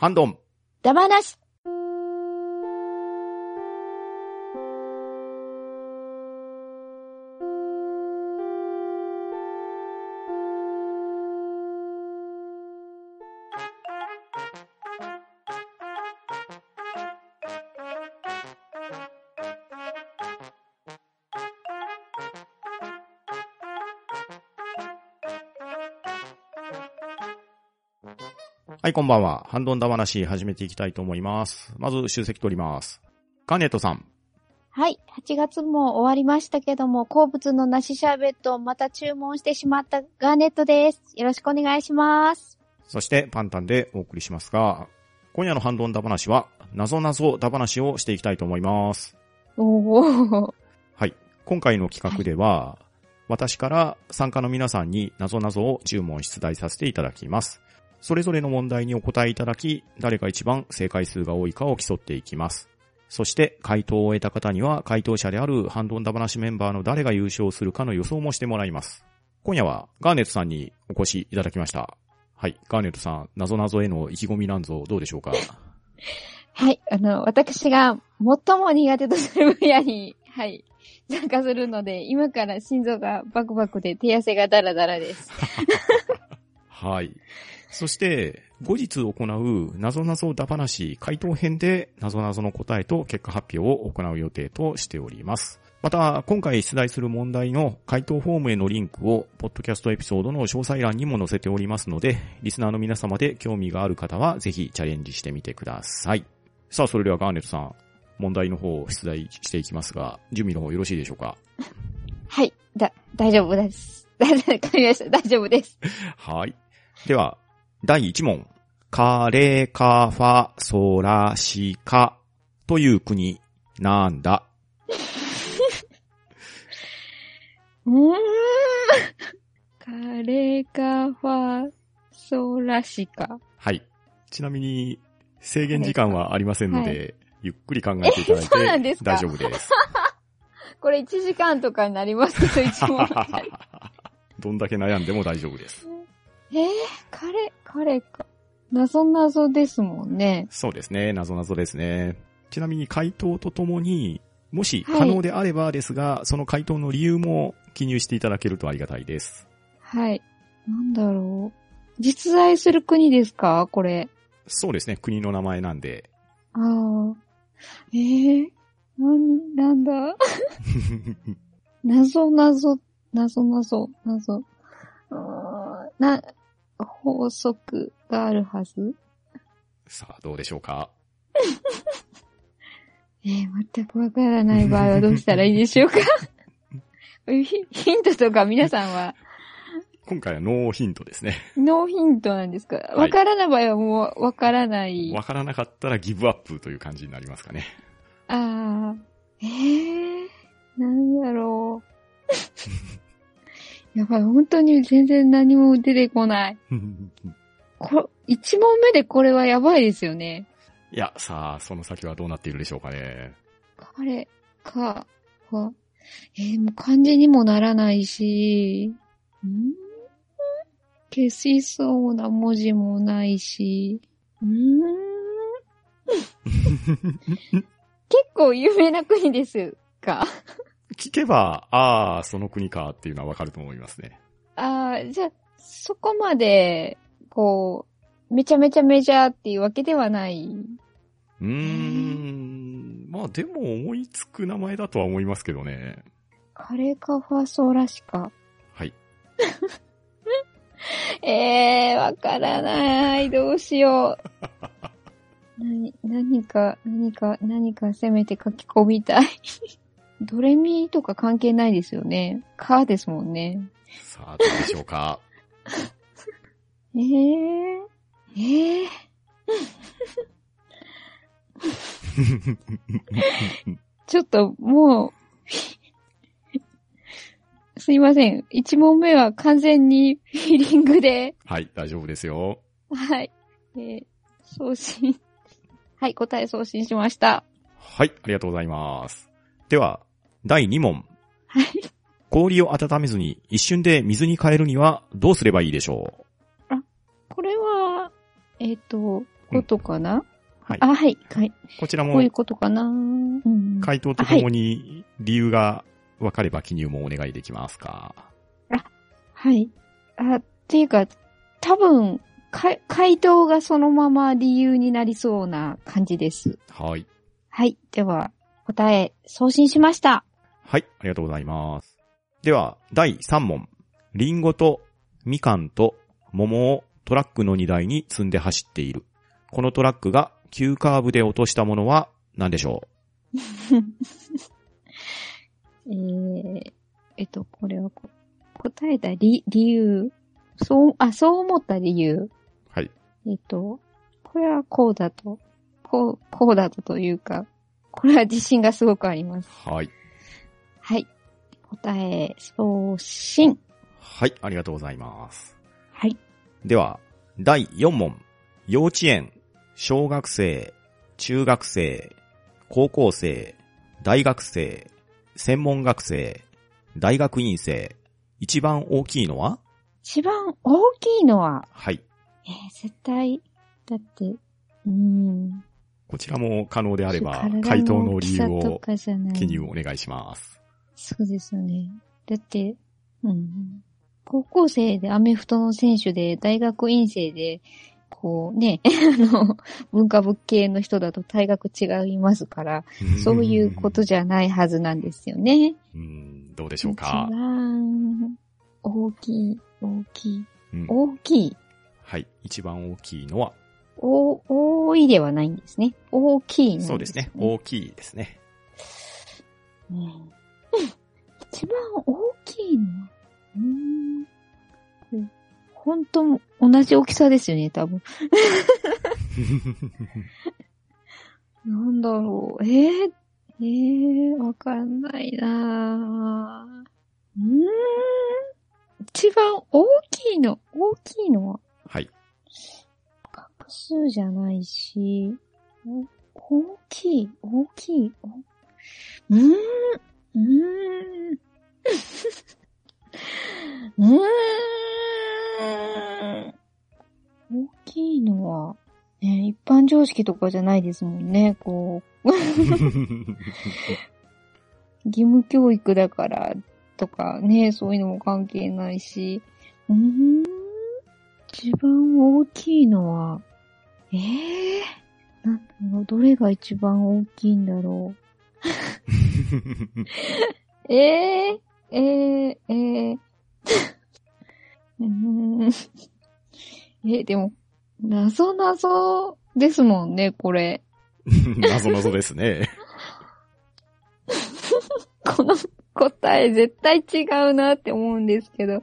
ハンドン。ダバなし。い、こんばんは。ハンドンダ話始めていきたいと思います。まず、集積取ります。ガーネットさん。はい。8月も終わりましたけども、好物の梨シャーベットをまた注文してしまったガーネットです。よろしくお願いします。そして、パンタンでお送りしますが、今夜のハンドンダ話は、謎謎ダ話をしていきたいと思います。おー。はい。今回の企画では、私から参加の皆さんに謎々を10問出題させていただきます。それぞれの問題にお答えいただき、誰が一番正解数が多いかを競っていきます。そして、回答を終えた方には、回答者であるハンドンダ話メンバーの誰が優勝するかの予想もしてもらいます。今夜は、ガーネットさんにお越しいただきました。はい。ガーネットさん、謎々への意気込みなんぞどうでしょうか？はい。あの、私が最も苦手とする分野に、はい、参加するので、今から心臓がバクバクで手汗がダラダラです。はい。そして、後日行う謎々だ話回答編で謎々の答えと結果発表を行う予定としております。また、今回出題する問題の回答フォームへのリンクを、ポッドキャストエピソードの詳細欄にも載せておりますので、リスナーの皆様で興味がある方は、ぜひチャレンジしてみてください。さあ、それではガーネットさん、問題の方を出題していきますが、準備の方よろしいでしょうか？はい。だ、大丈夫です。だ、だ、わかりました。大丈夫です。はい。では、第1問。カレカファソラシカという国、なんだ？うーん。カレカファソラシカ。はい。ちなみに、制限時間はありませんので、ゆっくり考えていただいて 大丈夫です。これ1時間とかになりますけど、一問。どんだけ悩んでも大丈夫です。えー、カレ、カレか。謎謎ですもんね。そうですね。謎々ですね。ちなみに回答とともに、もしはい可能であればですが、その回答の理由も記入していただけるとありがたいです。はい。なんだろう。実在する国ですか？これ。そうですね。国の名前なんで。ああ。えー、何、なんだ？謎謎、謎謎、謎。うーんな、法則があるはず？さあ、どうでしょうか？えー、全くわからない場合はどうしたらいいでしょうか？ヒ ヒントとか皆さんは？今回はノーヒントですね。ノーヒントなんですか？わからない場合はもうわからない。わからなかったらギブアップという感じになりますかね。ああ、ええー、なんだろう。やばい、本当に全然何も出てこない。こ一問目でこれはやばいですよね。いや、さあ、その先はどうなっているでしょうかね。彼か、は、えー、もう漢字にもならないし、ん。消しそうな文字もないし、ん。結構有名な国ですか聞けば、ああ、その国かっていうのはわかると思いますね。ああ、じゃあ、そこまで、こう、めちゃめちゃメジャーっていうわけではない。うーん。まあでも思いつく名前だとは思いますけどね。カレーかファソーラシか。はい。え えー、わからない。どうしよう。何、何か、何か、何かせめて書き込みたい。ドレミとか関係ないですよね。カーですもんね。さあ、どうでしょうか？え えー、ええー、ちょっと、もう、すいません。一問目は完全にフィーリングで、はい、大丈夫ですよ。はい。えー送信。はい、答え送信しました。はい、ありがとうございます。では、第2問。はい。氷を温めずに一瞬で水に変えるにはどうすればいいでしょこれは、えっ、と、ことかな、はい。あ、はい。はい。こちらもこういうことかな？うん。回答とともに理由が分かれば記入もお願いできますか？はい。あ、っていうか、多分、か、回答がそのまま理由になりそうな感じです。はい。はい。では、答え、送信しました。はい、ありがとうございます。では、第3問。リンゴとみかんと桃をトラックの荷台に積んで走っている。このトラックが急カーブで落としたものは何でしょ えー、えっと、これはこ、答えた理、理由。そう、あ、そう思った理由。うはい。えっと、これはこうだと、こう、こうだとというか、これは自信がすごくあります。はい。はい。答え、送信。はい、ありがとうございます。はい。では、第4問。幼稚園、小学生、中学生、高校生、大学生、専門学生、大学院生。一番大きいのは？一番大きいのは、はい。えー絶対、だって、うーん。こちらも可能であれば体、回答の大理由を記入お願いします。そうですよね。だって、うん。高校生でアメフトの選手で、大学院生で、こうね、あの、文化部系の人だと大学違いますから、そういうことじゃないはずなんですよね。うん、どうでしょうか？一。番大きい、大きい、うん大きい、はい。一番大きいのは、お、多いではないんですね。大きいなんそうですね。大きいですね。うん一番大きいの？は、うーん。本当同じ大きさですよね、多分。なんだろう。えー、えー、わかんないなぁうーん。一番大きいの、大きいのは、はい。画数じゃないし、お大きい、大きい、おうーん、うーん、うーん、大きいのは、ね、一般常識とかじゃないですもんね、こう、義務教育だからとかね、そういうのも関係ないし、うーん、一番大きいのは、ええー、なんだろう、どれが一番大きいんだろう。え えー、えー、えー、う。えー、でも、謎謎ですもんね、これ。謎謎ですね。この答え絶対違うなって思うんですけど。は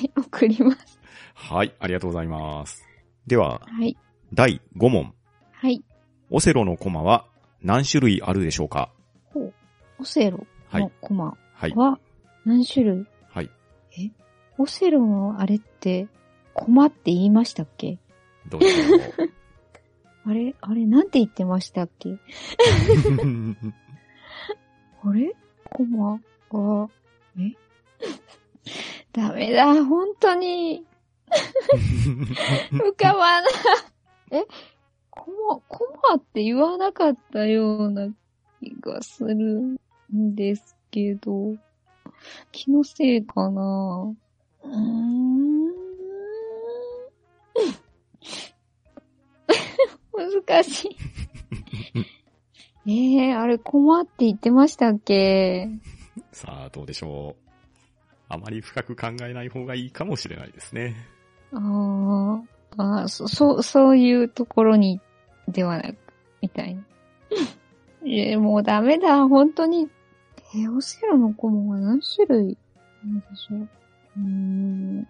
い、送ります。はい。ありがとうございます。では、はい、第5問。はい。オセロのコマは何種類あるでしょうか？ほう。オセロはい。のコマは何種類、はい。オセロのあれって、コマって言いましたっけ？どう？あれ？あれ？なんて言ってましたっけ？あれ？コマは、え？ダメだ、本当に。浮かばない。え？コマ、コマって言わなかったような気がするんですけど、気のせいかな？うーん。難しい。え えー、あれ、コマって言ってましたっけ？さあ、どうでしょう。あまり深く考えない方がいいかもしれないですね。あーあー、そ、そう、そういうところに、ではなく、みたいな。えー、もうダメだ、本当に。えー、オセロのコマは何種類なんでしょう？うーん。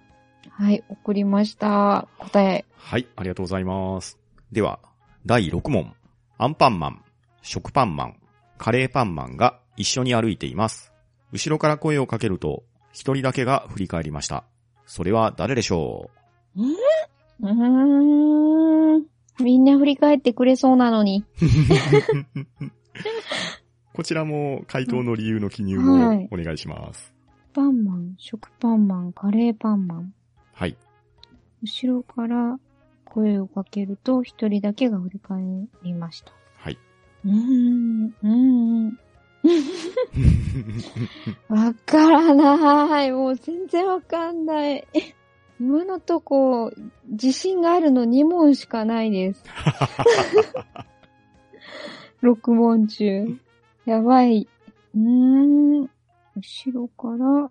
はい、送りました。答え。はい。ありがとうございます。では、第6問。アンパンマン、食パンマン、カレーパンマンが一緒に歩いています。後ろから声をかけると、一人だけが振り返りました。それは誰でしょう？うーん。みんな振り返ってくれそうなのに。こちらも回答の理由の記入はいをお願いします。パンマン、食パンマン、カレーパンマン。はい。後ろから声をかけると一人だけが振り返りました。はい。うーん、うーん。わからない。もう全然わかんない。今のとこ、自信があるの2問しかないです。6問中。やばい。うーん。後ろから、後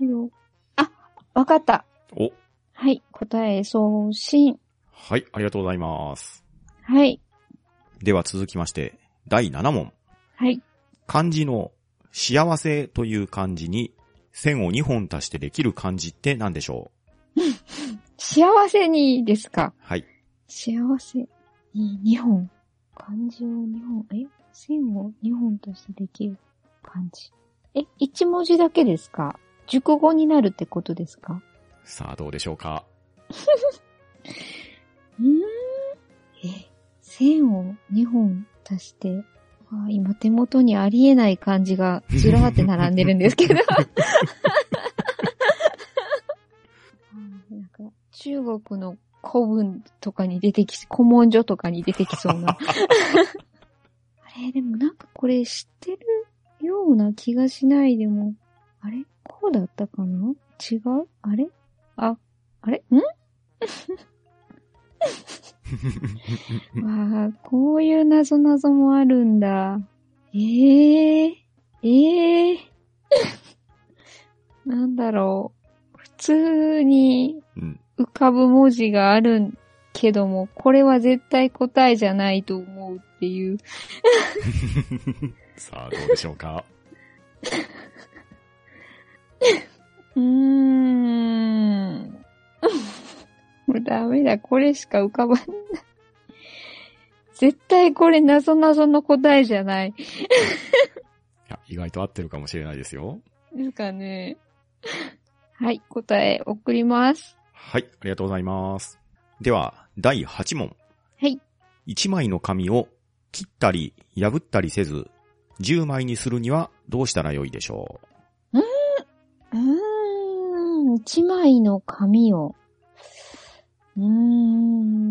ろ。あ、わかった。お、はい。答え、送信。はい、ありがとうございます。はい。では続きまして、第7問。はい。漢字の幸せという漢字に線を2本足してできる漢字って何でしょ幸せにですか？うはい。幸せに2本。漢字を2本、え？線を2本としてできる漢字。え、1文字だけですか？熟語になるってことですか？さあどうでしょうか？うーんえ、線を2本足して、あ今手元にありえない漢字がずらーって並んでるんですけど。中国の古文とかに出てき、古文書とかに出てきそうな。あれ、でもなんかこれ知ってるような気がしない。でも、あれ？こうだったかな？違う？あれ？あ、あれ？ん？わあ、こういう謎々もあるんだ。ええええ なんだろう。普通にうん。浮かぶ文字があるけども、これは絶対答えじゃないと思うっていう。さあどうでしょうか？うーん。もうダメだ、これしか浮かばんない。絶対これ謎々の答えじゃない。いや、意外と合ってるかもしれないですよ。ですかね。はい、答え送ります。はい、ありがとうございます。では、第8問。はい。1枚の紙を切ったり破ったりせず、10枚にするにはどうしたらよいでしょう？ーん、一枚の紙を。うーん。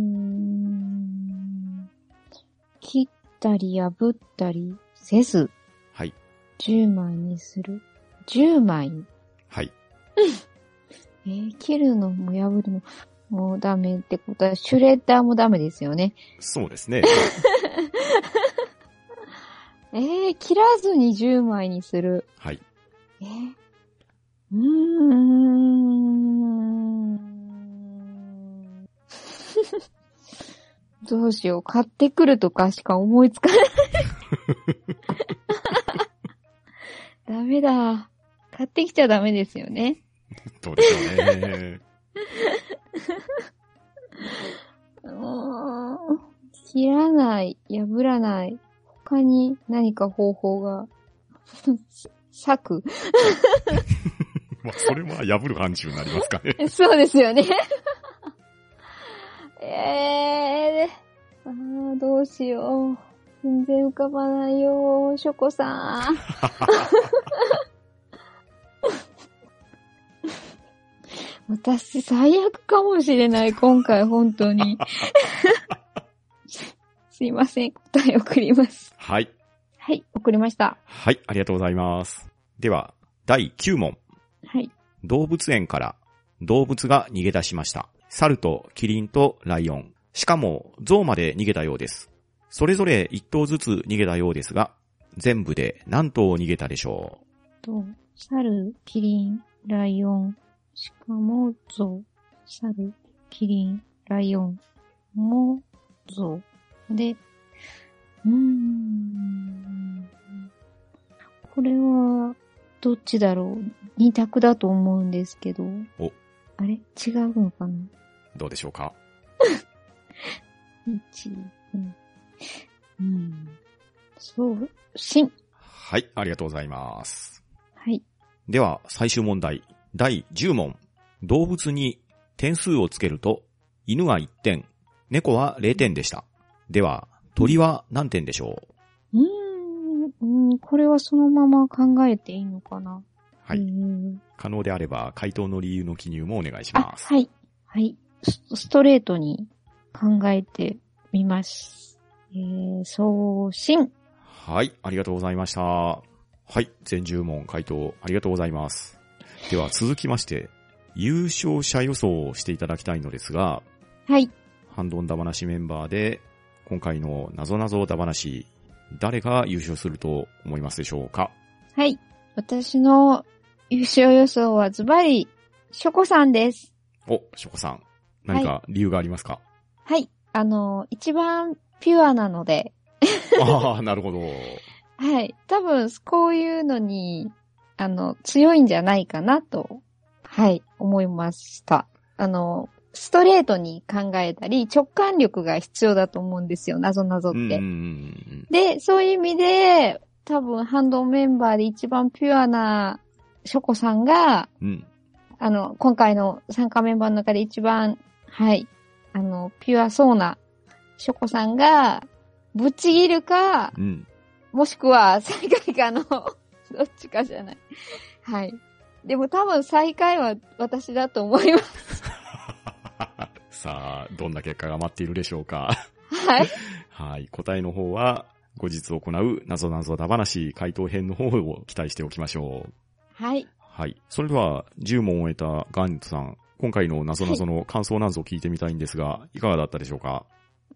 切ったり破ったりせず、うはい。10枚にする。10枚。はい。えー切るのも破るのもダメってことは、シュレッダーもダメですよね。そうですね。えー、切らずに10枚にする。はい。えーうーん。どうしよう。買ってくるとかしか思いつかない。ダメだ。買ってきちゃダメですよね。どうでしょうね。う切らない、破らない。他に何か方法が。裂く。まあ、それは破る範疇になりますかね。そうですよね。ええー、あーどうしよう。全然浮かばないよ、ショコさん。私最悪かもしれない、今回本当に。すいません、答え送ります。はい。はい、送りました。はい、ありがとうございます。では、第9問。はい。動物園から動物が逃げ出しました。猿とキリンとライオン。しかも、象まで逃げたようです。それぞれ1頭ずつ逃げたようですが、全部で何頭逃げたでしょと、猿、キリン、ライオン、しかも、ゾウ。猿、キリン、ライオン、も、ゾウ。で、うーん。これは、どっちだろう？二択だと思うんですけど。おあれ？違うのかな？うどうでしょうか？一、うん。うん。そう、しん。はい、ありがとうございます。はい。では、最終問題。第10問。動物に点数をつけると、犬が1点、猫は0点でした。では、鳥は何点でしょう？うーん、うんこれはそのまま考えていいのかな？はい。うん可能であれば、回答の理由の記入もお願いしあ、ます。はい。はい。スストレートに考えてみます。えー、送信。はい、ありがとうございました。はい、全10問回答ありがとうございます。では続きまして、優勝者予想をしていただきたいのですが、はい。ハンドンダ話メンバーで、今回の謎々ダ話、誰が優勝すると思いますでしょうか？はい。私の優勝予想はズバリ、ショコさんです。お、ショコさん。何か理由がありますか、はい。あの、一番ピュアなので、ああ、なるほど。はい。多分、こういうのに、あの、強いんじゃないかなと、はい、思いました。あの、ストレートに考えたり、直感力が必要だと思うんですよ、謎々って。うんうんうんで、そういう意味で、多分、ハンドメンバーで一番ピュアなショコさんが、うん。うん。あの、今回の参加メンバーの中で一番、はい、あの、ピュアそうなショコさんが、ぶっちぎるか、うん。もしくは最下位かの、どっちかじゃない。はい。でも多分最下位は私だと思います。さあ、どんな結果が待っているでしょうか。はい。はい。答えの方は、後日行う謎々だ話回答編の方を期待しておきましょう。はい。はい。それでは、10問を終えたガントさん、今回の謎々の感想なんぞを聞いてみたいんですが、いかがだったでしょうか？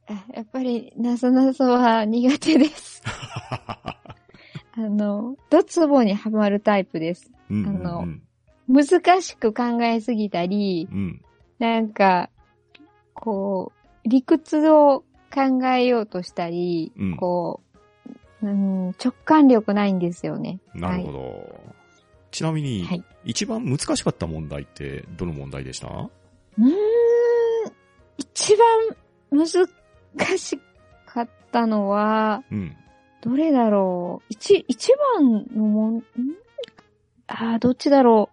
あやっぱり、なぞなぞは苦手です。あの、ドツボにはまるタイプです。うんうんうん、あの難しく考えすぎたり、うん。なんか、こう、理屈を考えようとしたり、うんこう、うん、直感力ないんですよね。なるほど。ちなみに、はい一番難しかった問題ってどの問題でした？うーん、一番難しかったのは、うん。どれだろう？一、一番のもん、ん？ああ、どっちだろ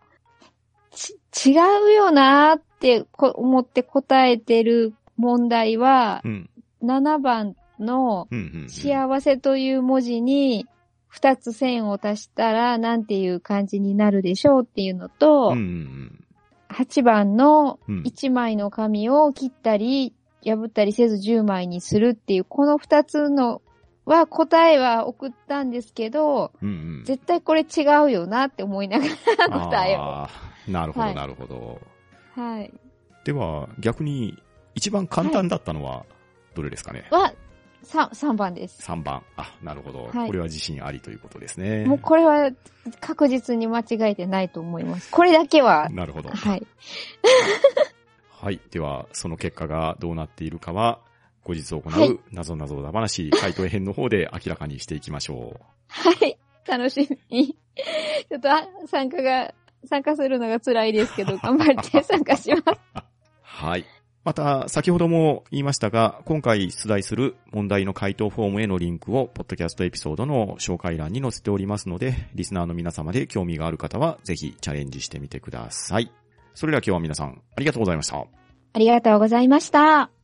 う？ち、違うよなーってこ思って答えてる問題はう、ん。7番の幸せという文字に2つ線を足したらなんていう感じになるでしょうっていうのと、うんうん8番のうん。うん。1枚の紙を切ったり破ったりせず10枚にするっていうこの2つのは答えは送ったんですけど、うんうん。絶対これ違うよなって思いながら答えを。なるほど、はいなるほど。はい。では、逆に、一番簡単だったのは、どれですかね、は、3、3番です。?3 番。あ、なるほど、はいこれは自信ありということですね。もうこれは確実に間違えてないと思います。これだけは、なるほど。はい。はい。では、その結果がどうなっているかは、後日行はいう謎々だ話、回答編の方で明らかにしていきましょはい。楽しみ。ちょっとあ参加が、参加するのが辛いですけど、頑張って参加します。う。はい。また、先ほども言いましたが、今回出題する問題の回答フォームへのリンクを、ポッドキャストエピソードの紹介欄に載せておりますので、リスナーの皆様で興味がある方は、ぜひチャレンジしてみてください。それでは今日は皆さん、ありがとうございました。ありがとうございました。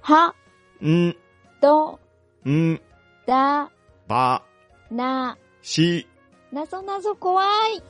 は、ん、ど、ん、だ、ば、な、し、なぞなぞ怖い。